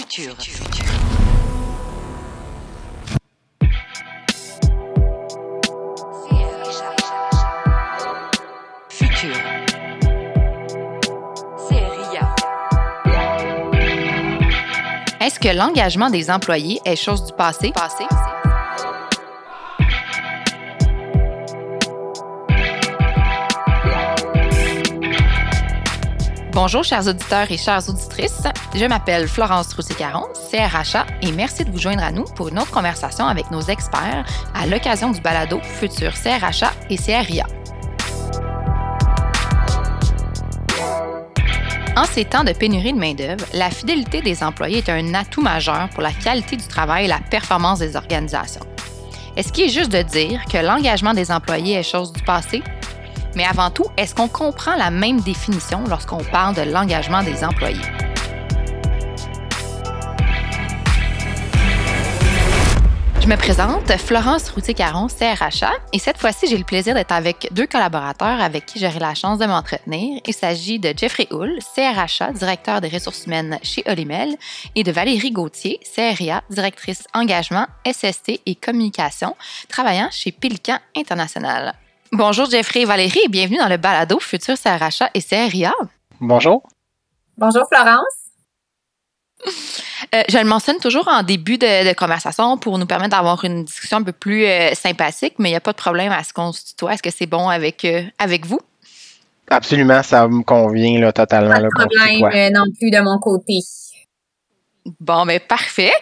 Futur. Futur. Est-ce que l'engagement des employés est chose du passé? passé? Bonjour, chers auditeurs et chères auditrices. Je m'appelle Florence Roussy-Caron, CRHA, et merci de vous joindre à nous pour une autre conversation avec nos experts à l'occasion du balado Futur CRHA et CRIA. En ces temps de pénurie de main-d'œuvre, la fidélité des employés est un atout majeur pour la qualité du travail et la performance des organisations. Est-ce qu'il est juste de dire que l'engagement des employés est chose du passé? Mais avant tout, est-ce qu'on comprend la même définition lorsqu'on parle de l'engagement des employés? Je me présente, Florence Routier-Caron, CRHA, et cette fois-ci, j'ai le plaisir d'être avec deux collaborateurs avec qui j'aurai la chance de m'entretenir. Il s'agit de Jeffrey Hull, CRHA, directeur des ressources humaines chez Olimel, et de Valérie Gauthier, CRIA, directrice engagement, SST et communication, travaillant chez Pélican International. Bonjour Jeffrey et Valérie et bienvenue dans le balado Futur CRHA et CRIA. Bonjour. Bonjour Florence. Euh, je le mentionne toujours en début de, conversation pour nous permettre d'avoir une discussion un peu plus euh, sympathique, mais il n'y a pas de problème à ce qu'on se tutoie. Est-ce que c'est bon avec, euh, avec vous? Absolument, ça me convient là, totalement. Pas de problème non plus de mon côté. Bon, ben, parfait.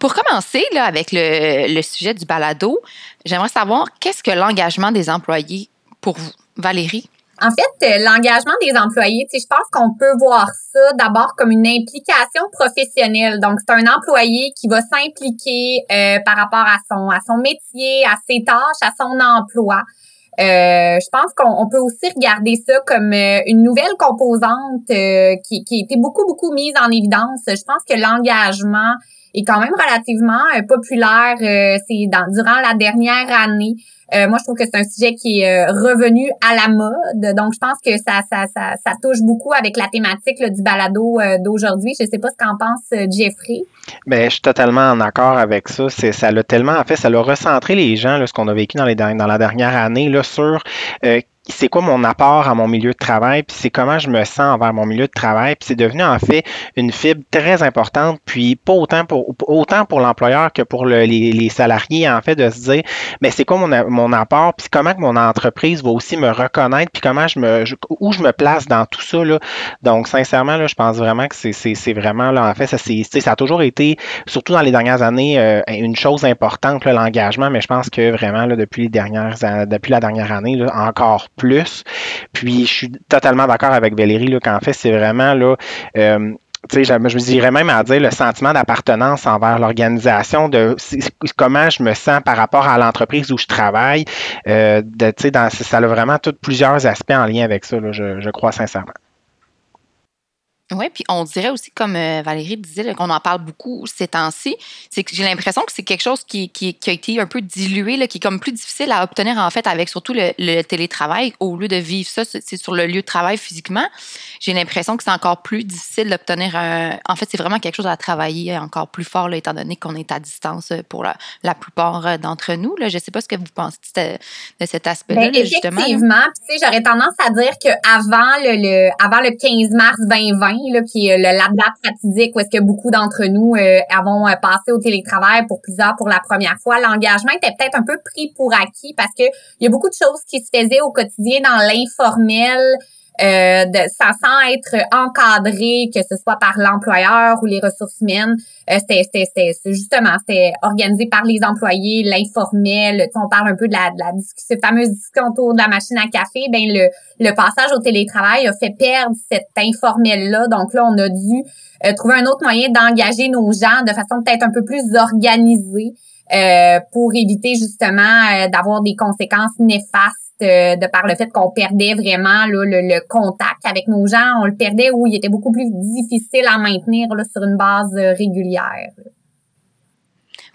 pour commencer là, avec le, le sujet du balado, j'aimerais savoir qu'est-ce que l'engagement des employés pour vous? Valérie? En fait, euh, l'engagement des employés, je pense qu'on peut voir ça d'abord comme une implication professionnelle. Donc, c'est un employé qui va s'impliquer euh, par rapport à son à son métier, à ses tâches, à son emploi. Euh, je pense qu'on peut aussi regarder ça comme une nouvelle composante qui, qui a été beaucoup, beaucoup mise en évidence. Je pense que l'engagement est quand même relativement populaire. c'est dans, durant la dernière année. Euh, moi, je trouve que c'est un sujet qui est euh, revenu à la mode. Donc, je pense que ça, ça, ça, touche beaucoup avec la thématique du balado euh, d'aujourd'hui. Je ne sais pas ce qu'en pense Jeffrey. Bien, je suis totalement en accord avec ça. Ça l'a tellement, en fait, ça l'a recentré les gens, ce qu'on a vécu dans, les, dans la dernière année, là, sur c'est quoi mon apport à mon milieu de travail, puis c'est comment je me sens envers mon milieu de travail, puis c'est devenu en fait une fibre très importante, puis pas autant pour autant pour l'employeur que pour les, les, salariés en fait de se dire, mais c'est quoi mon, mon apport, puis comment que mon entreprise va aussi me reconnaître, puis comment je me où je me place dans tout ça là. Donc sincèrement là, je pense vraiment que c'est vraiment là en fait ça c'est ça a toujours été surtout dans les dernières années euh, une chose importante l'engagement, mais je pense que vraiment là depuis les dernières depuis la dernière année là, encore plus. Puis je suis totalement d'accord avec Valérie là, qu'en fait, c'est vraiment là. Euh, je, je me dirais même à dire le sentiment d'appartenance envers l'organisation, de comment je me sens par rapport à l'entreprise où je travaille. Euh, de, dans, ça a vraiment tous plusieurs aspects en lien avec ça, là, je, je crois sincèrement. Oui, puis on dirait aussi, comme euh, Valérie disait, qu'on en parle beaucoup ces temps-ci, c'est que j'ai l'impression que c'est quelque chose qui, a été un peu dilué, là, qui est comme plus difficile à obtenir en fait avec surtout le, télétravail. Au lieu de vivre ça, sur le lieu de travail physiquement. J'ai l'impression que c'est encore plus difficile d'obtenir un. En fait, c'est vraiment quelque chose à travailler encore plus fort, là, étant donné qu'on est à distance pour la, la plupart euh, d'entre nous. Là. Je ne sais pas ce que vous pensez de, cet aspect-là, ben, justement. Effectivement. J'aurais tendance à dire qu'avant le, le, avant le 15 mars 2020, qui est le lab fatidique, où est-ce que beaucoup d'entre nous euh, avons euh, passé au télétravail pour plusieurs pour la première fois. L'engagement était peut-être un peu pris pour acquis parce que il y a beaucoup de choses qui se faisaient au quotidien dans l'informel, euh, de, sans, être encadré, que ce soit par l'employeur ou les ressources humaines. Euh, c'était, justement, c'était organisé par les employés, l'informel. on parle un peu de la, de la discussion, fameuse discussion autour de la machine à café. Ben le, le passage au télétravail a fait perdre cet informel-là. Donc là, on a dû euh, trouver un autre moyen d'engager nos gens de façon peut-être un peu plus organisée. Euh, pour éviter justement d'avoir des conséquences néfastes euh, de par le fait qu'on perdait vraiment le, contact avec nos gens. On le perdait où il était beaucoup plus difficile à maintenir sur une base euh, régulière.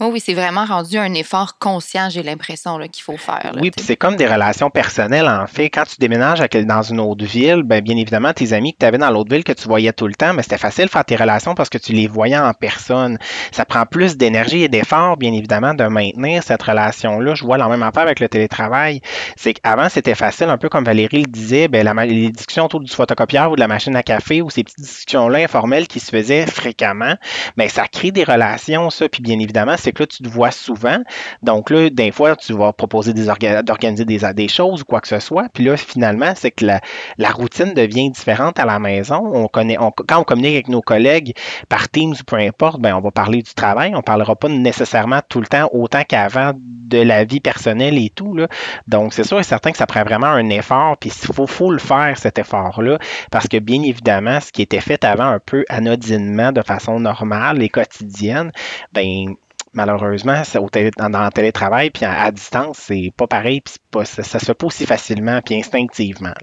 Oui, c'est vraiment rendu un effort conscient, j'ai l'impression, qu'il faut faire. oui, puis c'est comme des relations personnelles, en fait. Quand tu déménages dans une autre ville, ben, bien évidemment, tes amis que tu avais dans l'autre ville que tu voyais tout le temps, mais ben, c'était facile de faire tes relations parce que tu les voyais en personne. Ça prend plus d'énergie et d'effort, bien évidemment, de maintenir cette relation-là. Je vois la même affaire avec le télétravail. C'est qu'avant, c'était facile, un peu comme Valérie le disait, ben, la, les discussions autour du photocopieur ou de la machine à café ou ces petites discussions-là informelles qui se faisaient fréquemment, ben, ça crée des relations, ça. Puis bien évidemment, c'est que là, tu te vois souvent. Donc là, des fois, tu vas proposer d'organiser des, des choses ou quoi que ce soit. Puis là, finalement, c'est que la, routine devient différente à la maison. On connaît, quand on communique avec nos collègues par Teams ou peu importe, ben, on va parler du travail. On ne parlera pas nécessairement tout le temps autant qu'avant de la vie personnelle et tout. Là. Donc, c'est sûr et certain que ça prend vraiment un effort. Puis il faut, faut le faire, cet effort-là. Parce que bien évidemment, ce qui était fait avant un peu anodinement, de façon normale et quotidienne, ben malheureusement, ça, dans, le télétravail, puis à, distance, c'est pas pareil, puis ça, se fait pas aussi facilement, puis instinctivement.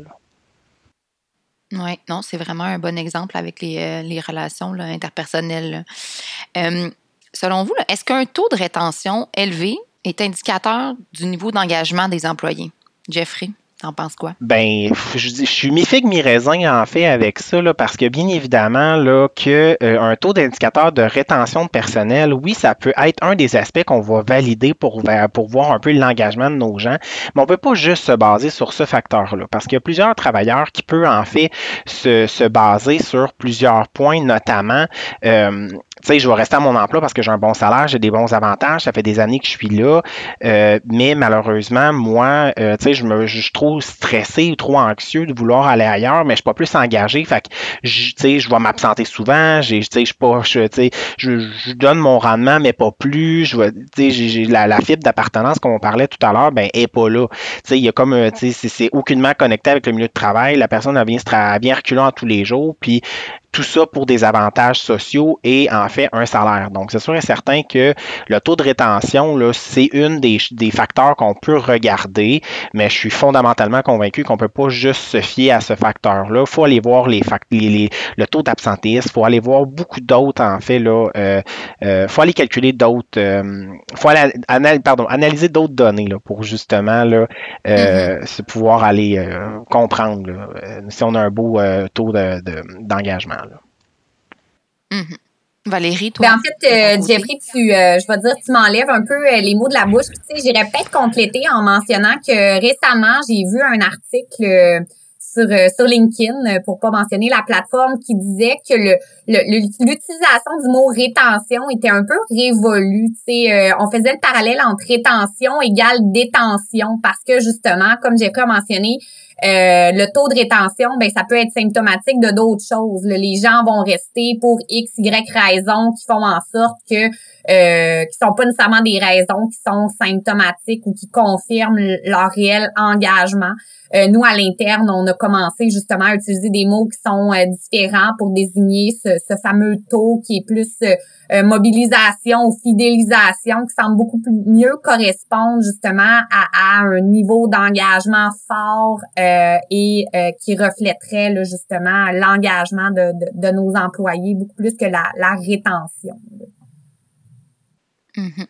Oui, non, c'est vraiment un bon exemple avec les, euh, relations interpersonnelles. Selon vous, est-ce qu'un taux de rétention élevé est indicateur du niveau d'engagement des employés? Jeffrey? T'en penses quoi? Ben, je, suis mi figue mi raisin en fait avec ça, là, parce que bien évidemment, là, que euh, un taux d'indicateur de rétention de personnel, oui, ça peut être un des aspects qu'on va valider pour, pour voir un peu l'engagement de nos gens, mais on peut pas juste se baser sur ce facteur-là, parce qu'il y a plusieurs travailleurs qui peuvent en fait se, se baser sur plusieurs points, notamment euh, sais, je vais rester à mon emploi parce que j'ai un bon salaire, j'ai des bons avantages, ça fait des années que je suis là, euh, mais malheureusement, moi, euh, tu sais, je me, je suis trop stressé ou trop anxieux de vouloir aller ailleurs, mais je suis pas plus engagé, fait que, tu sais, je vais m'absenter souvent, j'ai, tu sais, je pas, tu sais, je, donne mon rendement, mais pas plus, je tu sais, j'ai la, la, fibre d'appartenance, comme on parlait tout à l'heure, ben, est pas là. Tu sais, il y a comme, euh, tu sais, c'est aucunement connecté avec le milieu de travail, la personne, elle vient, elle vient reculant tous les jours, puis tout ça pour des avantages sociaux et en fait un salaire. Donc, c'est sûr et certain que le taux de rétention, là, c'est une des, des facteurs qu'on peut regarder, mais je suis fondamentalement convaincu qu'on ne peut pas juste se fier à ce facteur-là. Il faut aller voir les, les, le taux d'absentéisme, il faut aller voir beaucoup d'autres, en fait, là. Euh, euh, faut aller calculer d'autres. Euh, faut aller pardon, analyser d'autres données là, pour justement là, euh, mm-hmm. pouvoir aller euh, comprendre si on a un beau taux d'engagement. Mm-hmm. Valérie, toi? Ben en fait, euh, Jeffrey, tu, euh, je vais dire, tu m'enlèves un peu euh, les mots de la bouche. Tu sais, j'irais peut-être compléter en mentionnant que récemment, j'ai vu un article sur, sur LinkedIn, pour pas mentionner la plateforme, qui disait que le, l'utilisation du mot rétention était un peu révolue. On faisait le parallèle entre rétention égale détention parce que justement, comme j'ai mentionné, euh, le taux de rétention, ben ça peut être symptomatique de d'autres choses. Les gens vont rester pour x, y raisons qui font en sorte que euh, qui sont pas nécessairement des raisons qui sont symptomatiques ou qui confirment leur réel engagement. Euh, nous, à l'interne, on a commencé justement à utiliser des mots qui sont euh, différents pour désigner ce, ce, fameux taux qui est plus euh, mobilisation ou fidélisation, qui semble beaucoup mieux correspondre justement à, à un niveau d'engagement fort et qui reflèterait là, justement l'engagement de, de, de, nos employés beaucoup plus que la, la rétention. Mm-hmm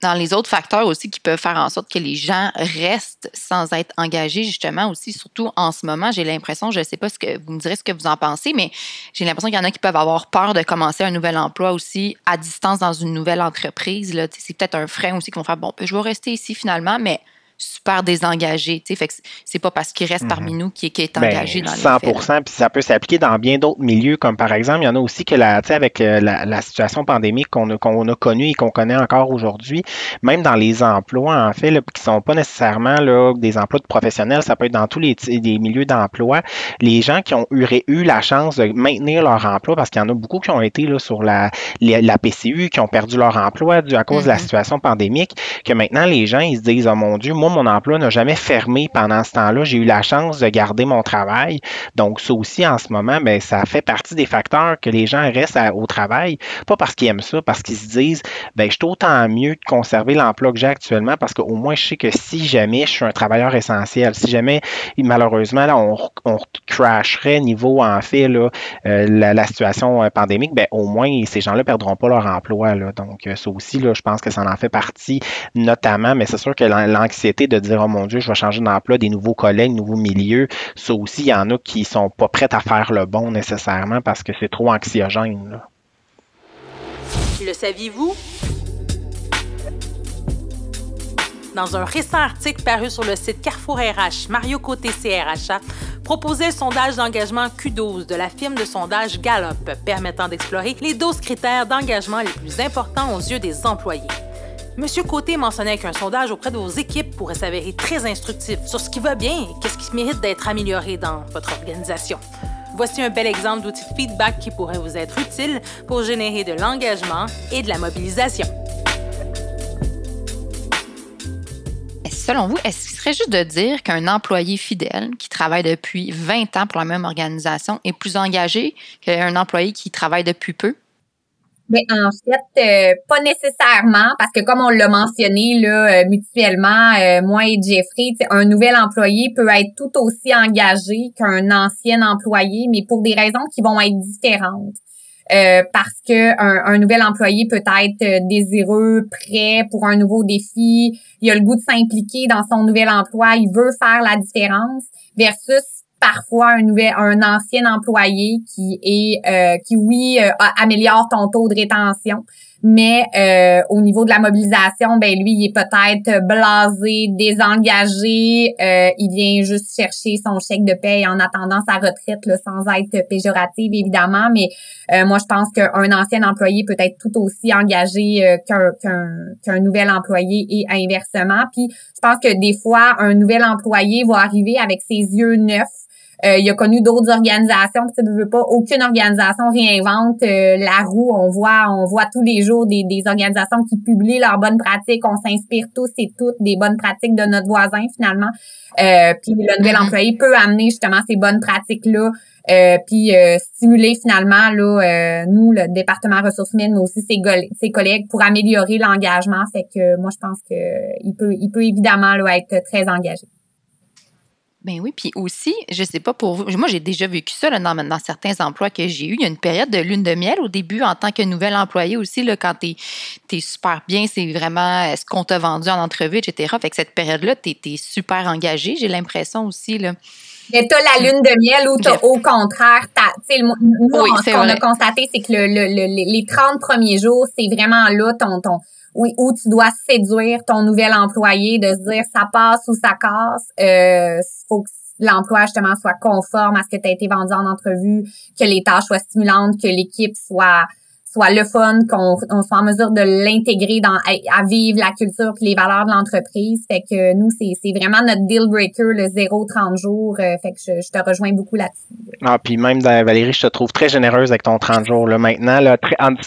dans les autres facteurs aussi qui peuvent faire en sorte que les gens restent sans être engagés, justement, aussi, surtout en ce moment, j'ai l'impression, je ne sais pas ce que vous me direz ce que vous en pensez, mais j'ai l'impression qu'il y en a qui peuvent avoir peur de commencer un nouvel emploi aussi à distance dans une nouvelle entreprise. C'est peut-être un frein aussi qui vont faire bon, je vais rester ici finalement, mais super désengagé. Fait que c'est pas parce qu'il reste parmi mhm. nous qui, est ben, engagé dans 100 les faits, puis ça peut s'appliquer dans bien d'autres milieux, comme par exemple, il y en a aussi que la, avec euh, la, la, situation pandémique qu'on a, a connue et qu'on connaît encore aujourd'hui, même dans les emplois, en fait, là, qui sont pas nécessairement là, des emplois de professionnels, ça peut être dans tous les, les milieux d'emploi, les gens qui ont eu, eu la chance de maintenir leur emploi, parce qu'il y en a beaucoup qui ont été là, sur la, la, PCU, qui ont perdu leur emploi dû à cause de la mhm. situation pandémique, que maintenant les gens, ils se disent, oh mon Dieu, moi, mon emploi n'a jamais fermé pendant ce temps-là. J'ai eu la chance de garder mon travail. Donc, ça aussi, en ce moment, ben, ça fait partie des facteurs que les gens restent au travail, pas parce qu'ils aiment ça, parce qu'ils se disent, ben, je suis autant mieux de conserver l'emploi que j'ai actuellement parce qu'au moins, je sais que si jamais je suis un travailleur essentiel, si jamais, malheureusement, là, on, on crasherait niveau, en fait, là, euh, la, situation euh, pandémique, ben, au moins, ces gens-là perdront pas leur emploi. Donc, euh, ça aussi, là, je pense que ça en fait partie, notamment, mais c'est sûr que l'anxiété de dire, oh mon Dieu, je vais changer d'emploi, des nouveaux collègues, nouveaux milieux, ça aussi, il y en a qui sont pas prêts à faire le bon nécessairement parce que c'est trop anxiogène. Le saviez-vous? Dans un récent article paru sur le site Carrefour RH, Mario Côté CRHA proposait le sondage d'engagement Q12 de la firme de sondage Gallup, permettant d'explorer les 12 critères d'engagement les plus importants aux yeux des employés. Monsieur Côté mentionnait qu'un sondage auprès de vos équipes pourrait s'avérer très instructif sur ce qui va bien et qu'est-ce qui mérite d'être amélioré dans votre organisation. Voici un bel exemple d'outil de feedback qui pourrait vous être utile pour générer de l'engagement et de la mobilisation. Selon vous, est-ce qu'il serait juste de dire qu'un employé fidèle qui travaille depuis 20 ans pour la même organisation est plus engagé qu'un employé qui travaille depuis peu? Mais en fait, euh, pas nécessairement, parce que comme on l'a mentionné là, euh, mutuellement, euh, moi et Jeffrey, un nouvel employé peut être tout aussi engagé qu'un ancien employé, mais pour des raisons qui vont être différentes. parce que un, nouvel employé peut être désireux, prêt pour un nouveau défi, il a le goût de s'impliquer dans son nouvel emploi, il veut faire la différence, versus parfois un nouvel un ancien employé qui est euh, qui oui euh, améliore ton taux de rétention mais euh, au niveau de la mobilisation ben lui il est peut-être blasé désengagé il vient juste chercher son chèque de paie en attendant sa retraite là, sans être péjorative évidemment mais moi je pense qu'un ancien employé peut être tout aussi engagé qu'un qu'un nouvel employé et inversement. Puis je pense que des fois un nouvel employé va arriver avec ses yeux neufs euh, il a connu d'autres organisations. Tu ne veux pas, aucune organisation réinvente euh, la roue. On voit, on voit tous les jours des, des organisations qui publient leurs bonnes pratiques. On s'inspire tous et toutes des bonnes pratiques de notre voisin finalement. Euh, puis le nouvel mm-hmm. employé peut amener justement ces bonnes pratiques-là. Euh, puis stimuler finalement là nous le département ressources humaines mais aussi ses, ses collègues pour améliorer l'engagement fait que moi je pense que il peut il peut évidemment là, être très engagé. Ben oui, puis aussi, je sais pas pour vous, moi j'ai déjà vécu ça là, dans, certains emplois que j'ai eu. Il y a une période de lune de miel au début en tant que nouvel employé aussi, là, quand tu es, super bien, c'est vraiment euh, ce qu'on t'a vendu en entrevue, etc. Fait que cette période-là, tu es, super engagé, j'ai l'impression aussi. Là. Mais tu la lune de miel ou t'as au contraire, nous, ce qu'on a constaté, c'est que le, le, les 30 premiers jours, c'est vraiment là ton, ton, oui, où tu dois séduire ton nouvel employé, de se dire ça passe ou ça casse. Euh, faut que l'emploi justement soit conforme à ce que tu as été vendu en entrevue, que les tâches soient stimulantes, que l'équipe soit soit le fun, qu'on soit en mesure de l'intégrer dans à, vivre la culture et les valeurs de l'entreprise. Fait que nous, c'est vraiment notre deal breaker, le 0-30 jours. Euh, fait que je, te rejoins beaucoup là-dessus. Ah, puis même Valérie, je te trouve très généreuse avec ton 30 jours. Là. Maintenant, là,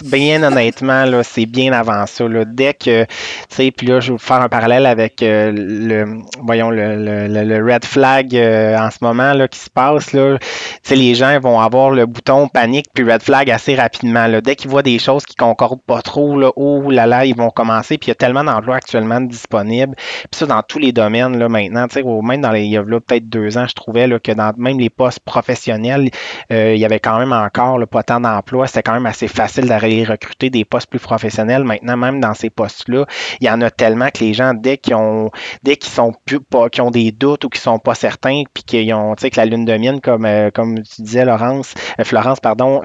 bien honnêtement, là, c'est bien avant ça. Là. Dès que, tu sais, puis là, je vais vous faire un parallèle avec euh, le, voyons, le, le, le, red flag euh, en ce moment là, qui se passe. Là. Tu sais, les gens vont avoir le bouton panique puis red flag assez rapidement. Là. Dès qu'ils des choses qui concordent pas trop, là, oh là là, ils vont commencer, puis il y a tellement d'emplois actuellement disponibles, puis ça dans tous les domaines, là, maintenant, tu sais, même dans les, il y a peut-être deux ans, je trouvais là, que dans même les postes professionnels, euh, il y avait quand même encore là, pas tant d'emplois, c'était quand même assez facile d'aller recruter des postes plus professionnels. Maintenant, même dans ces postes-là, il y en a tellement que les gens, dès qu'ils ont, dès qu'ils sont plus, pas, qu'ils ont des doutes ou qu'ils sont pas certains, puis qu'ils ont, tu sais, que la lune de mienne, comme, euh, comme tu disais, Laurence, euh, Florence, pardon,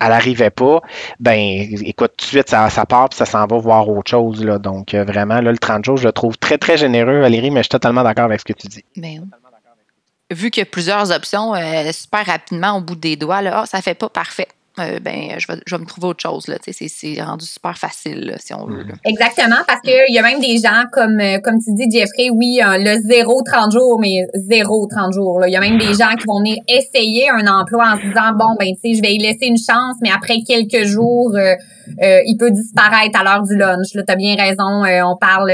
elle n'arrivait pas, ben écoute, tout de suite, ça, ça part puis ça s'en va voir autre chose. Là. Donc, euh, vraiment, là, le 30 jours, je le trouve très, très généreux, Valérie, mais je suis totalement d'accord avec ce que tu dis. Ben vu qu'il y a plusieurs options, euh, super rapidement, au bout des doigts, là, oh, ça fait pas parfait. Euh, ben, je vais, je vais me trouver autre chose. Là. C'est, rendu super facile, si on veut. Exactement, parce qu'il y a même des gens, comme, euh, comme tu dis, Jeffrey, oui, le zéro 30 jours, mais zéro 30 jours. Il y a même des gens qui vont venir essayer un emploi en se disant, bon, ben, tu sais, je vais y laisser une chance, mais après quelques jours, euh, il peut disparaître à l'heure du lunch. Tu as bien raison, on parle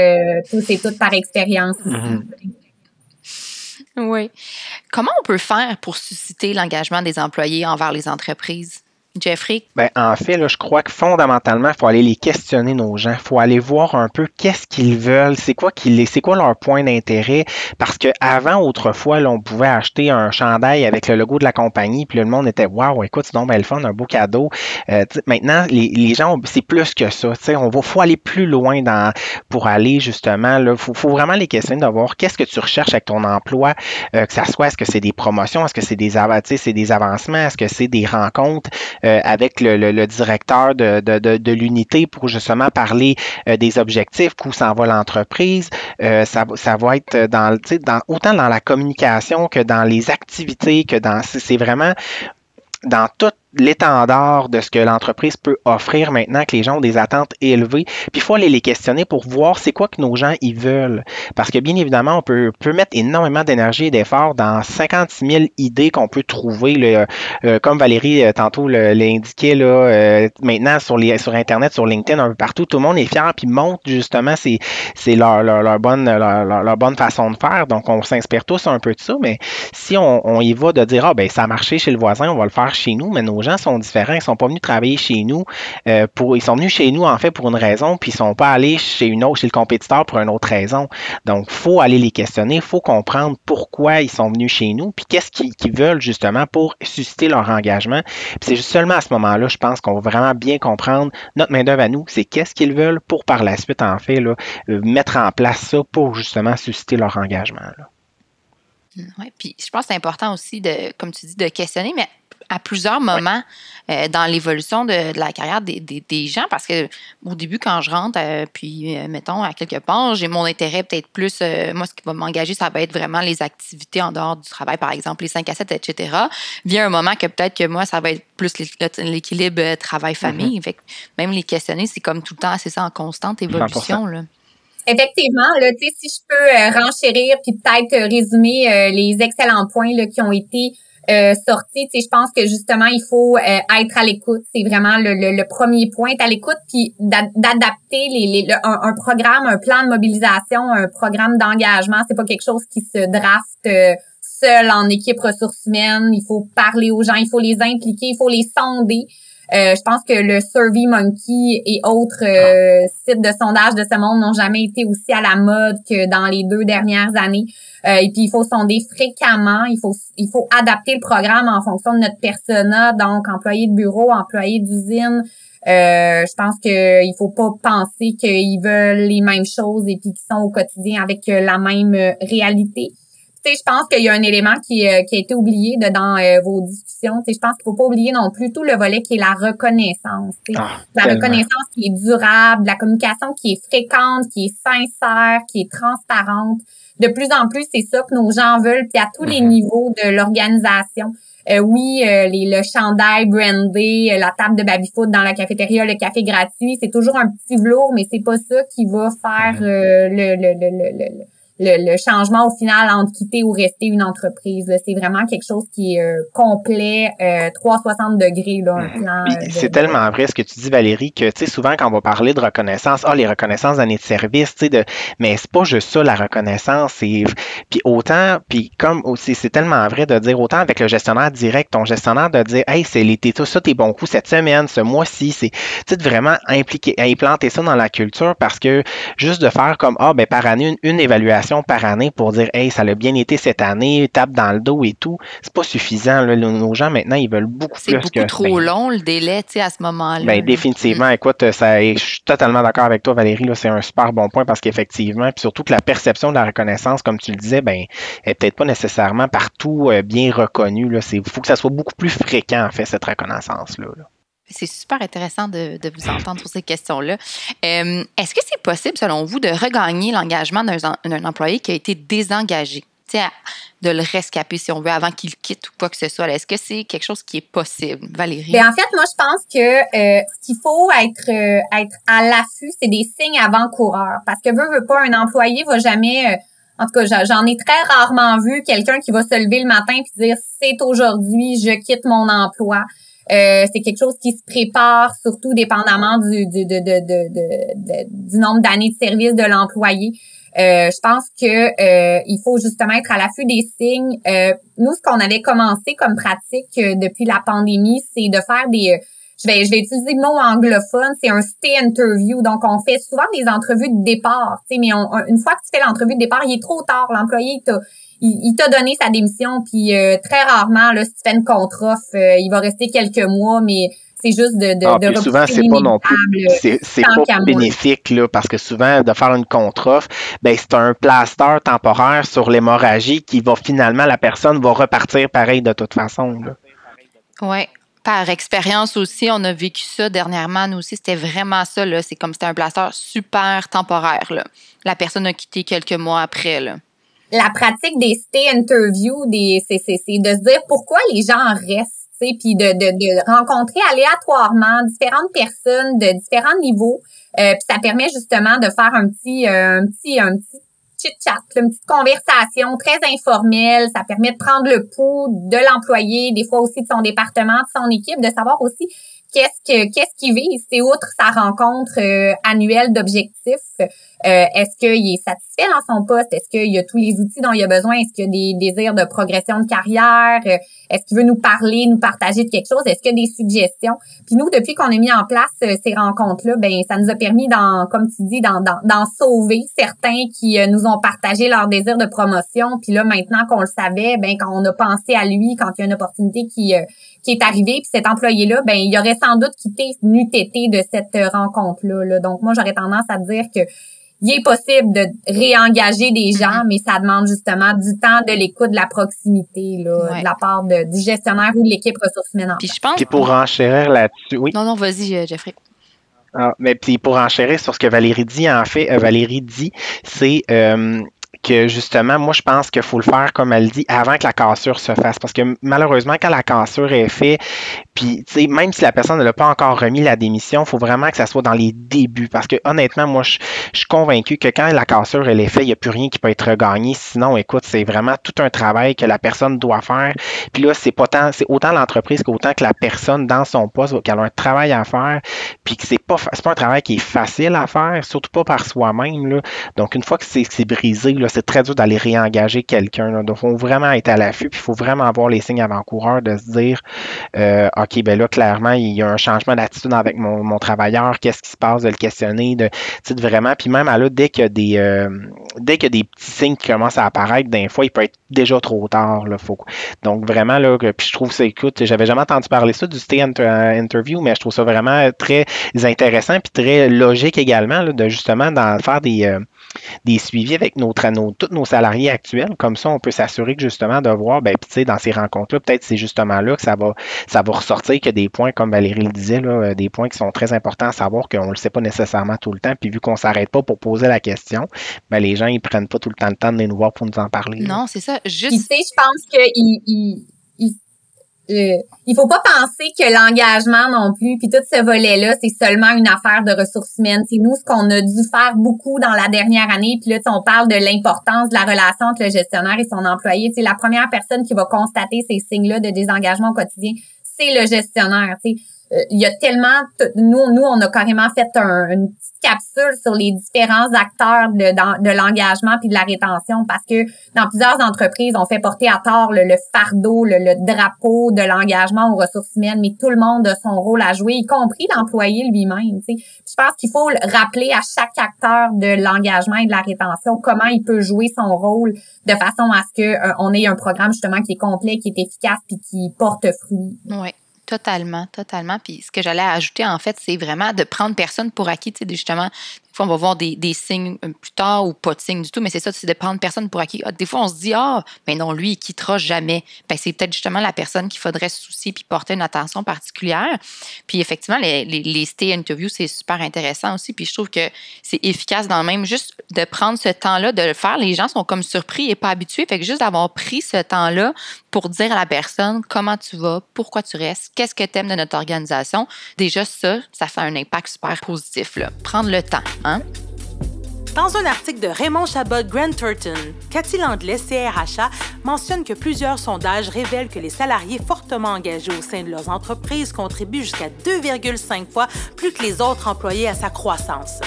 tout, c'est tout par expérience mm-hmm. Oui. Comment on peut faire pour susciter l'engagement des employés envers les entreprises? Jeffrey? Ben, en fait, là, je crois que fondamentalement, il faut aller les questionner, nos gens. Il faut aller voir un peu qu'est-ce qu'ils veulent, c'est quoi qu'ils, c'est quoi leur point d'intérêt. Parce qu'avant, autrefois, là, on pouvait acheter un chandail avec le logo de la compagnie, puis le monde était Waouh, écoute, c'est donc ben le fun, un beau cadeau. Euh, maintenant, les, les gens, c'est plus que ça. On va, faut aller plus loin dans, pour aller justement. Il faut, faut, vraiment les questionner de voir qu'est-ce que tu recherches avec ton emploi, euh, que ça soit, est-ce que c'est des promotions, est-ce que c'est des, c'est des avancements, est-ce que c'est des rencontres. Euh, avec le, directeur de, l'unité pour justement parler euh, des objectifs, où s'en va l'entreprise. Euh, ça, ça va être dans, dans, autant dans la communication que dans les activités, que dans... C'est vraiment dans toute l'étendard de ce que l'entreprise peut offrir maintenant que les gens ont des attentes élevées. Puis il faut aller les questionner pour voir c'est quoi que nos gens ils veulent. Parce que bien évidemment, on peut, peut mettre énormément d'énergie et d'efforts dans 56 000 idées qu'on peut trouver. Euh, comme Valérie euh, tantôt l'indiquait là, euh, maintenant sur, les, sur Internet, sur LinkedIn, un peu partout, tout le monde est fier puis montre justement c'est, c'est leur, leur, bonne, leur, leur, bonne façon de faire. Donc on s'inspire tous un peu de ça. Mais si on, on y va de dire Ah ben ça a marché chez le voisin, on va le faire chez nous, mais nos gens sont différents. Ils sont pas venus travailler chez nous euh, pour. Ils sont venus chez nous en fait pour une raison, puis ils sont pas allés chez une autre, chez le compétiteur pour une autre raison. Donc, faut aller les questionner, faut comprendre pourquoi ils sont venus chez nous, puis qu'est-ce qu'ils veulent justement pour susciter leur engagement. C'est seulement à ce moment-là, je pense qu'on va vraiment bien comprendre notre main d'œuvre à nous, c'est qu'est-ce qu'ils veulent pour par la suite en fait là, euh, mettre en place ça pour justement susciter leur engagement. Oui, puis je pense que c'est important aussi de, comme tu dis, de questionner, mais à plusieurs moments euh, dans l'évolution de, la carrière des, gens parce que au début, quand je rentre, euh, puis euh, mettons, à quelque part, j'ai mon intérêt peut-être plus, moi, ce qui va m'engager, ça va être vraiment les activités en dehors du travail, par exemple, les 5 à 7, etc. Vient un moment que peut-être que moi, ça va être plus l'équilibre travail-famille. Mm-hmm. Même les questionner, c'est comme tout le temps, c'est ça, en constante évolution. Là. Effectivement, là, si je peux renchérir puis peut-être résumer les excellents points là, qui ont été euh, sortie. Tu sais, je pense que justement, il faut euh, être à l'écoute. C'est vraiment le, le, premier point, être à l'écoute, puis d'adapter les, les un, programme, un plan de mobilisation, un programme d'engagement. C'est pas quelque chose qui se draft euh, seul en équipe ressources humaines. Il faut parler aux gens, il faut les impliquer, il faut les sonder. Euh, je pense que le Survey Monkey et autres euh, sites de sondage de ce monde n'ont jamais été aussi à la mode que dans les deux dernières années. Euh, et puis il faut sonder fréquemment, il faut il faut adapter le programme en fonction de notre persona, donc employé de bureau, employé d'usine. je pense qu'il il faut pas penser qu'ils veulent les mêmes choses et puis qu'ils sont au quotidien avec la même réalité je pense qu'il y a un élément qui, euh, qui a été oublié dans euh, vos discussions. je pense qu'il faut pas oublier non plus tout le volet qui est la reconnaissance. Ah, la reconnaissance qui est durable, la communication qui est fréquente, qui est sincère, qui est transparente. De plus en plus, c'est ça que nos gens veulent, puis à tous les mm-hmm. niveaux de l'organisation. Euh, oui, les, le chandail brandé, la table de baby-foot dans la cafétéria, le café gratuit, c'est toujours un petit velours, mais c'est pas ça qui va faire mm-hmm. le, le, le, le le, changement au final entre quitter ou rester une entreprise. C'est vraiment quelque chose qui est euh, complet, 360 euh, degrés, là, un mhm. plan. Euh, c'est tellement vrai ce que tu dis, Valérie, que tu sais, souvent quand on va parler de reconnaissance, ah, les reconnaissances d'années de service, tu sais, de, mais c'est pas juste ça, la reconnaissance. C'est, puis autant, puis comme aussi, c'est tellement vrai de dire autant avec le gestionnaire direct, ton gestionnaire de dire, hey, c'est l'été, tout ça, tes bons coups cette semaine, ce mois-ci, c'est, tu sais, vraiment impliquer, implanter ça dans la culture parce que juste de faire comme, ah, ben, par année, une évaluation par année pour dire Hey, ça a bien été cette année, tape dans le dos et tout, c'est pas suffisant. Nos gens maintenant, ils veulent beaucoup plus. C'est beaucoup trop long le délai à ce moment-là. Ben, définitivement, mm. écoute, ça, je suis totalement d'accord avec toi, Valérie. C'est un super bon point parce qu'effectivement, puis surtout que la perception de la reconnaissance, comme tu le disais, ben, est peut-être pas nécessairement partout euh, bien reconnue. Il faut que ça soit beaucoup plus fréquent, en fait, cette reconnaissance-là. là c'est super intéressant de, vous entendre sur ces questions-là. Euh, est-ce que c'est possible, selon vous, de regagner l'engagement d'un employé qui a été désengagé? de le rescaper, si on veut, avant qu'il quitte ou quoi que ce soit. Est-ce que c'est quelque chose qui est possible, Valérie? Bien, en fait, moi, je pense que euh, ce qu'il faut être, euh, être à l'affût, c'est des signes avant-coureurs. Parce que, veut, veut pas, un employé va jamais... En tout cas, j'en ai très rarement vu quelqu'un qui va se lever le matin et dire c'est aujourd'hui, je quitte mon emploi. Euh, c'est quelque chose qui se prépare, surtout dépendamment du, du, de, de, de, du nombre d'années de service de l'employé. Euh, je pense que euh, il faut justement être à l'affût des signes. nous, ce qu'on avait commencé comme pratique depuis la pandémie, c'est de faire des je vais, je vais utiliser le mot anglophone, c'est un stay interview. Donc, on fait souvent des entrevues de départ, tu sais, mais une fois que tu fais l'entrevue de départ, il est trop tard. L'employé, il, t'a donné sa démission, puis euh, très rarement, là, si tu fais une contre-offre, euh, il va rester quelques mois, mais c'est juste de, de, ah, souvent c'est pas non plus c'est pas bénéfique là parce que souvent de faire une contre-offre ben c'est un plaster temporaire sur l'hémorragie qui va finalement la personne va repartir pareil de toute façon Oui, par expérience aussi, on a vécu ça dernièrement. Nous aussi, c'était vraiment ça. C'est comme c'était un plaster super temporaire. Là. La personne a quitté quelques mois après. Là. La pratique des stay interviews, des, c'est, de se dire pourquoi les gens restent. Puis de, de, de, rencontrer aléatoirement différentes personnes de différents niveaux. Euh, puis ça permet justement de faire un petit, euh, un petit, un petit chit-chat, une petite conversation très informelle. Ça permet de prendre le pouls de l'employé, des fois aussi de son département, de son équipe, de savoir aussi qu'est-ce que qu'est-ce qu'il vise, c'est outre sa rencontre euh, annuelle d'objectifs. Euh, est-ce qu'il est satisfait dans son poste? Est-ce qu'il a tous les outils dont il a besoin? Est-ce qu'il a des désirs de progression de carrière? Euh, est-ce qu'il veut nous parler, nous partager de quelque chose? Est-ce qu'il a des suggestions? Puis nous, depuis qu'on a mis en place ces rencontres-là, ben ça nous a permis, dans, comme tu dis, d'en, d'en, sauver certains qui nous ont partagé leur désir de promotion. Puis là, maintenant qu'on le savait, ben quand on a pensé à lui, quand il y a une opportunité qui, qui est arrivée, puis cet employé-là, ben il aurait sans doute quitté été de cette rencontre-là. Donc, moi, j'aurais tendance à dire que il est possible de réengager des mm-hmm. gens, mais ça demande justement du temps, de l'écoute, de la proximité là, de la part de, du gestionnaire ou de l'équipe ressources humaines. Puis je pense. Puis pour enchérir là-dessus, oui. Non, non, vas-y, euh, Jeffrey. Ah, mais puis pour enchérir sur ce que Valérie dit, en fait, euh, Valérie dit, c'est euh, que justement, moi, je pense qu'il faut le faire, comme elle dit, avant que la cassure se fasse. Parce que malheureusement, quand la cassure est faite, puis, tu sais, même si la personne ne l'a pas encore remis la démission, il faut vraiment que ça soit dans les débuts. Parce que honnêtement, moi, je, suis convaincu que quand la cassure elle est faite, il n'y a plus rien qui peut être regagné. Sinon, écoute, c'est vraiment tout un travail que la personne doit faire. Puis là, c'est pas tant, c'est autant l'entreprise qu'autant que la personne dans son poste qu'elle a un travail à faire. Puis que c'est pas, c'est pas un travail qui est facile à faire, surtout pas par soi-même. Donc, une fois que c'est, c'est brisé, c'est très dur d'aller réengager quelqu'un. Donc, il faut vraiment être à l'affût, puis il faut vraiment avoir les signes avant-coureurs de se dire euh, OK, ben là, clairement, il y a un changement d'attitude avec mon, travailleur, qu'est-ce qui se passe, de le questionner, de, de vraiment. Puis même là, dès a des euh, dès a des petits signes qui commencent à apparaître, des fois, il peut être déjà trop tard. Là, faut, donc vraiment, là, puis je trouve ça, écoute, j'avais jamais entendu parler ça du stay interview, mais je trouve ça vraiment très intéressant puis très logique également, de justement d'en faire des, euh, des suivis avec nos, tous nos salariés actuels. Comme ça, on peut s'assurer que justement de voir, ben, tu sais, dans ces rencontres-là, peut-être c'est justement là que ça va, ça va ressortir qu'il y a des points, comme Valérie le disait, là, euh, des points qui sont très importants à savoir qu'on ne le sait pas nécessairement tout le temps. Puis vu qu'on ne s'arrête pas pour poser la question, ben, les gens, ils prennent pas tout le temps le temps de nous voir pour nous en parler. Non, c'est ça. Juste... tu sais, je pense qu'ils euh, il faut pas penser que l'engagement non plus, puis tout ce volet-là, c'est seulement une affaire de ressources humaines. C'est nous ce qu'on a dû faire beaucoup dans la dernière année. Puis là, on parle de l'importance de la relation entre le gestionnaire et son employé. C'est la première personne qui va constater ces signes-là de désengagement au quotidien, c'est le gestionnaire. Il y a tellement, nous, nous, on a carrément fait un, une petite capsule sur les différents acteurs de, de l'engagement puis de la rétention parce que dans plusieurs entreprises, on fait porter à tort le, fardeau, le, drapeau de l'engagement aux ressources humaines, mais tout le monde a son rôle à jouer, y compris l'employé lui-même. Je pense qu'il faut rappeler à chaque acteur de l'engagement et de la rétention comment il peut jouer son rôle de façon à ce que euh, on ait un programme justement qui est complet, qui est efficace puis qui porte fruit. Oui. Totalement, totalement. Puis ce que j'allais ajouter, en fait, c'est vraiment de prendre personne pour acquis. Tu sais, justement, fois, on va voir des, signes plus tard ou pas de signes du tout, mais c'est ça, c'est de prendre personne pour acquis. Ah, des fois, on se dit, ah, mais non, lui, il quittera jamais. Ben, c'est peut-être justement la personne qu'il faudrait se soucier puis porter une attention particulière. Puis effectivement, les, les, stay interviews, c'est super intéressant aussi. Puis je trouve que c'est efficace dans le même, juste de prendre ce temps-là, de le faire. Les gens sont comme surpris et pas habitués. Fait que juste d'avoir pris ce temps-là pour dire à la personne comment tu vas, pourquoi tu restes, qu'est-ce que tu aimes de notre organisation, déjà ça, ça fait un impact super positif. Prendre le temps. Hein? Dans un article de Raymond Chabot Grant Turton, Cathy Landley, CRHA, mentionne que plusieurs sondages révèlent que les salariés fortement engagés au sein de leurs entreprises contribuent jusqu'à 2,5 fois plus que les autres employés à sa croissance.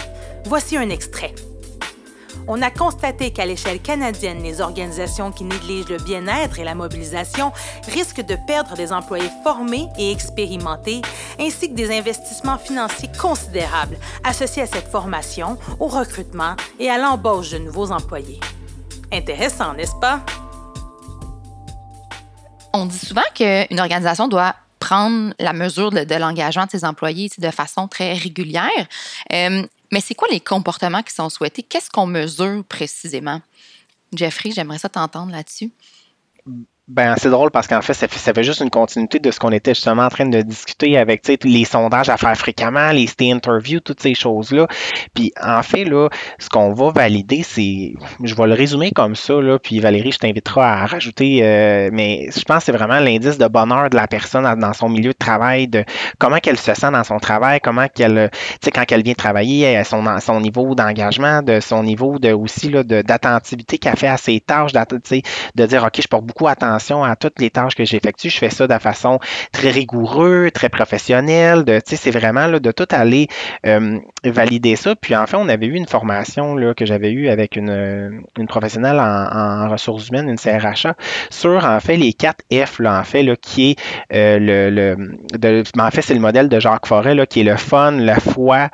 Voici un extrait on a constaté qu'à l'échelle canadienne, les organisations qui négligent le bien-être et la mobilisation risquent de perdre des employés formés et expérimentés, ainsi que des investissements financiers considérables associés à cette formation, au recrutement et à l'embauche de nouveaux employés. Intéressant, n'est-ce pas? On dit souvent qu'une organisation doit prendre la mesure de, l'engagement de ses employés de façon très régulière. Euh, mais c'est quoi les comportements qui sont souhaités? Qu'est-ce qu'on mesure précisément? Jeffrey, j'aimerais ça t'entendre là-dessus. Ben, c'est drôle parce qu'en fait, ça fait, juste une continuité de ce qu'on était justement en train de discuter avec les sondages à faire fréquemment, les stay interviews, toutes ces choses-là. Puis en fait, là, ce qu'on va valider, c'est. Je vais le résumer comme ça, là, puis Valérie, je t'inviterai à rajouter, euh, mais je pense que c'est vraiment l'indice de bonheur de la personne dans son milieu de travail, de comment qu'elle se sent dans son travail, comment qu'elle, tu sais, quand elle vient travailler, son, son niveau d'engagement, de son niveau de aussi là, d'attentivité qu'elle fait à ses tâches, de dire, OK, je porte beaucoup attention à toutes les tâches que j'effectue. Je fais ça de façon très rigoureuse, très professionnelle. De, c'est vraiment là, de tout aller euh, valider ça. Puis en fait, on avait eu une formation là, que j'avais eue avec une, une professionnelle en, ressources humaines, une CRHA, sur en fait les 4 F, là, en fait, là, qui est euh, le, le en fait, c'est le modèle de Jacques Forêt, là, qui est le fun, la foi,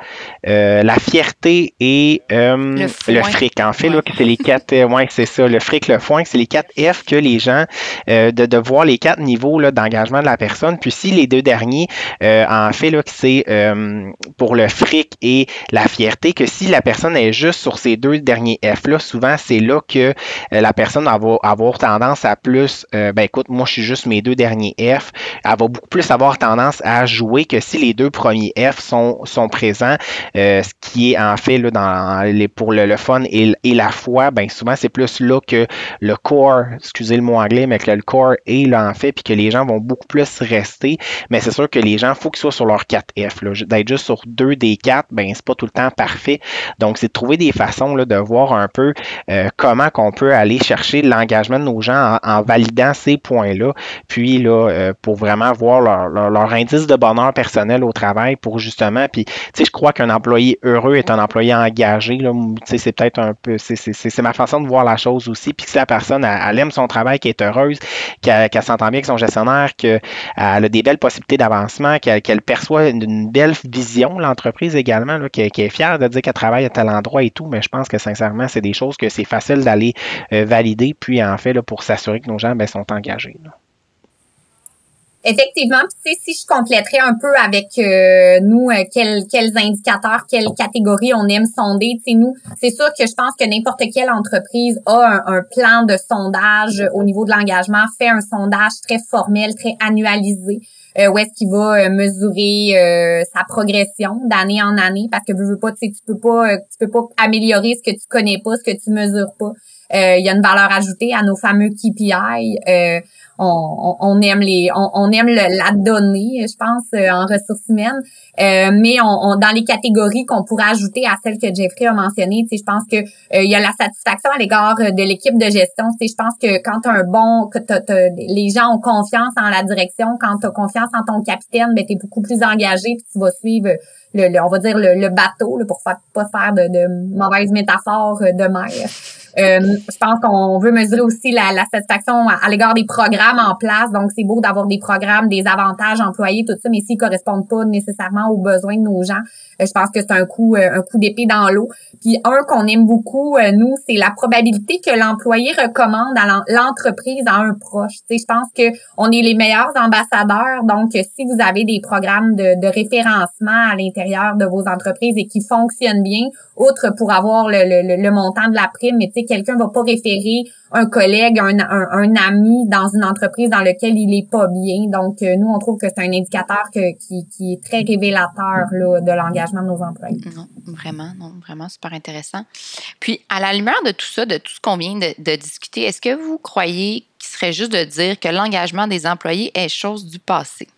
euh, la fierté et le, fric. En fait, c'est les quatre, ouais, c'est ça, le fric, le foin, c'est les quatre F que les gens euh, de, de, voir les quatre niveaux d'engagement de la personne. Puis si les deux derniers, euh, en fait, c'est euh, pour le fric et la fierté, que si la personne est juste sur ces deux derniers F-là, souvent c'est là que la personne va avoir tendance à plus, ben écoute, moi je suis juste mes deux derniers F, elle va beaucoup plus avoir tendance à jouer que si les deux premiers F sont, sont présents, ce qui est en fait là, dans les, pour le, fun et, et, la foi, ben souvent c'est plus là que le core, excusez le mot anglais, mais que le corps est là en fait, puis que les gens vont beaucoup plus rester. Mais c'est sûr que les gens, faut qu'ils soient sur leur 4F. D'être juste sur deux des quatre, ben c'est pas tout le temps parfait. Donc, c'est de trouver des façons là, de voir un peu euh, comment qu'on peut aller chercher l'engagement de nos gens en, validant ces points-là. Puis là, euh, pour vraiment voir leur, indice de bonheur personnel au travail pour justement, puis tu sais, je crois qu'un employé heureux est un employé engagé. C'est peut-être un peu, c'est ma façon de voir la chose aussi. Puis si la personne, elle aime son travail, qui est heureuse, qu'elle s'entend bien avec son gestionnaire, qu'elle a des belles possibilités d'avancement, qu'elle perçoit une, belle vision, l'entreprise également, qu'elle est fière de dire qu'elle travaille à tel endroit et tout, mais je pense que sincèrement, c'est des choses que c'est facile d'aller euh, valider, puis en fait, là, pour s'assurer que nos gens ben, sont engagés. Effectivement, puis si je compléterais un peu avec euh, nous euh, quels, quels indicateurs, quelles catégories on aime sonder, tu nous, c'est sûr que je pense que n'importe quelle entreprise a un, plan de sondage au niveau de l'engagement, fait un sondage très formel, très annualisé. Euh, où est-ce qu'il va mesurer sa progression d'année en année parce que veux, veux pas tu peux pas tu peux pas améliorer ce que tu connais pas ce que tu mesures pas il y a une valeur ajoutée à nos fameux KPI on, aime les, on, aime la donnée, je pense, euh, en ressources humaines. Euh, mais on, dans les catégories qu'on pourrait ajouter à celles que Jeffrey a mentionnées, je pense que euh, il y a la satisfaction à l'égard de l'équipe de gestion. Je pense que quand un bon, que les gens ont confiance en la direction, quand tu as confiance en ton capitaine, ben, tu es beaucoup plus engagé puis tu vas suivre le, on va dire le, bateau là, pour pas faire de, de mauvaises métaphores de mer. je pense qu'on veut mesurer aussi la, satisfaction à l'égard des programmes en place. Donc, c'est beau d'avoir des programmes, des avantages employés, tout ça, mais s'ils correspondent pas nécessairement aux besoins de nos gens, euh, je pense que c'est un coup, euh, un coup d'épée dans l'eau. Puis un qu'on aime beaucoup, euh, nous, c'est la probabilité que l'employé recommande à l'entreprise à un proche. Tu sais, je pense que on est les meilleurs ambassadeurs. Donc, si vous avez des programmes de, de référencement à l'intérieur de vos entreprises et qui fonctionnent bien, outre pour avoir le, le, le montant de la prime, mais tu sais, quelqu'un va pas référer un collègue, un, un, ami dans une entreprise dans laquelle il est pas bien. Donc, nous, on trouve que c'est un indicateur que, qui, qui est très révélateur là, de l'engagement de nos employés. Non, vraiment, non, vraiment super intéressant. Puis, à la lumière de tout ça, de tout ce qu'on vient de, discuter, est-ce que vous croyez qu'il serait juste de dire que l'engagement des employés est chose du passé?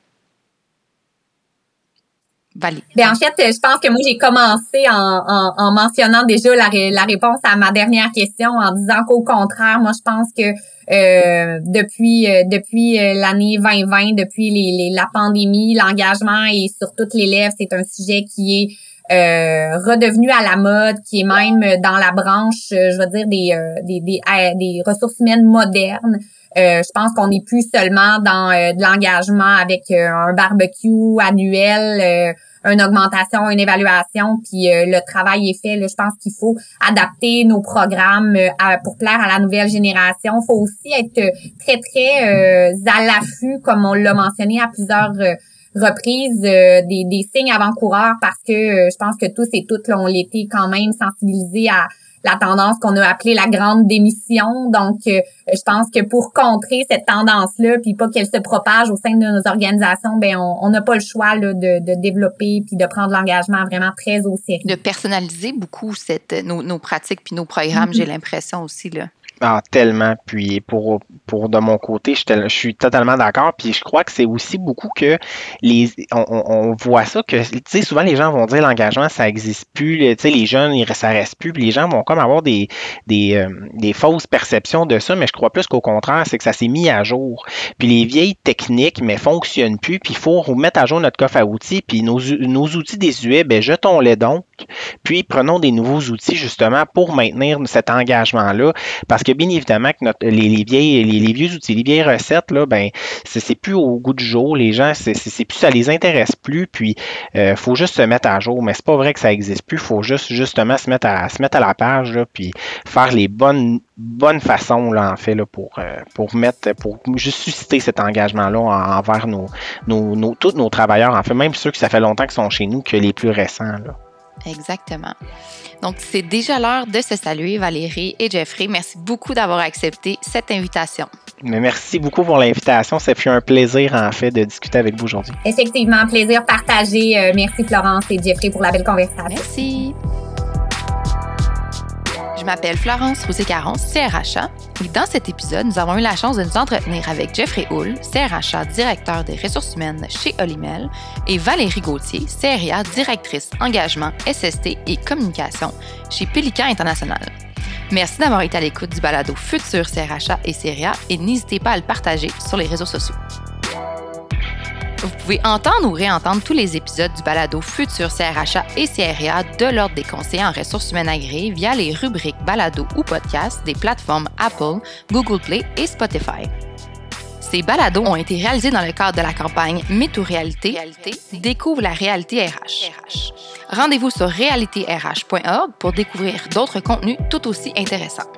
Valérie. Bien, en fait, je pense que moi, j'ai commencé en, mentionnant déjà la, la réponse à ma dernière question en disant qu'au contraire, moi, je pense que euh, depuis euh, depuis euh, l'année 2020, depuis les, la pandémie, l'engagement et sur toutes les lèvres, c'est un sujet qui est redevenu à la mode, qui est même dans la branche, je veux dire, des, des, des, des ressources humaines modernes. je pense qu'on n'est plus seulement dans de l'engagement avec un barbecue annuel une augmentation, une évaluation, puis euh, le travail est fait. Là, je pense qu'il faut adapter nos programmes euh, pour plaire à la nouvelle génération. Il faut aussi être euh, très, très à l'affût, comme on l'a mentionné à plusieurs reprises, des, des signes avant-coureurs parce que je pense que tous et toutes l'ont été quand même sensibilisés à la tendance qu'on a appelée la grande démission. Donc, euh, je pense que pour contrer cette tendance-là, puis pas qu'elle se propage au sein de nos organisations, ben on n'a pas le choix là, de, de, développer puis de prendre l'engagement vraiment très au sérieux. De personnaliser beaucoup cette, nos, nos pratiques puis nos programmes, j'ai l'impression aussi là. Ah, tellement. Puis pour, pour de mon côté, je, suis totalement d'accord. Puis je crois que c'est aussi beaucoup que les on, voit ça que tu sais souvent les gens vont dire l'engagement ça existe plus. Tu sais les jeunes ça reste plus. Puis les gens vont comme avoir des des, euh, des fausses perceptions de ça. Mais je crois plus qu'au contraire c'est que ça s'est mis à jour. Puis les vieilles techniques mais fonctionnent plus. Puis il faut remettre à jour notre coffre à outils. Puis nos, nos outils désuets, ben jetons-les donc. Puis prenons des nouveaux outils justement pour maintenir cet engagement là parce que bien évidemment que les, vieux outils, les vieilles recettes, là, ben, c'est plus au goût du jour. Les gens, c'est plus, ça les intéresse plus. Puis, il euh, faut juste se mettre à jour. Mais c'est pas vrai que ça existe plus. Il faut juste justement se mettre à la page, là, puis faire les bonnes bonnes façons, en fait, là, pour, euh, pour mettre, pour juste susciter cet engagement-là envers nos, nos, tous nos travailleurs, en fait, même ceux qui ça fait longtemps qu'ils sont chez nous, que les plus récents. Exactement. Donc, c'est déjà l'heure de se saluer, Valérie et Jeffrey. Merci beaucoup d'avoir accepté cette invitation. Mais merci beaucoup pour l'invitation. Ça fait un plaisir, en fait, de discuter avec vous aujourd'hui. Effectivement, plaisir partagé. Euh, merci, Florence et Jeffrey, pour la belle conversation. Merci. Je m'appelle Florence Roussé-Caron, CRHA, et dans cet épisode, nous avons eu la chance de nous entretenir avec Jeffrey Hull, CRHA, directeur des ressources humaines chez Olimel, et Valérie Gauthier, CRIA, directrice engagement, SST et communication chez Pélican International. Merci d'avoir été à l'écoute du balado Futur CRHA et CRIA et n'hésitez pas à le partager sur les réseaux sociaux. Vous pouvez entendre ou réentendre tous les épisodes du balado Futur CRHA et CRA de l'Ordre des conseillers en ressources humaines agréées via les rubriques balado ou podcast des plateformes Apple, Google Play et Spotify. Ces balados ont été réalisés dans le cadre de la campagne Méto Réalité, découvre la réalité RH. Rendez-vous sur réalitérh.org pour découvrir d'autres contenus tout aussi intéressants.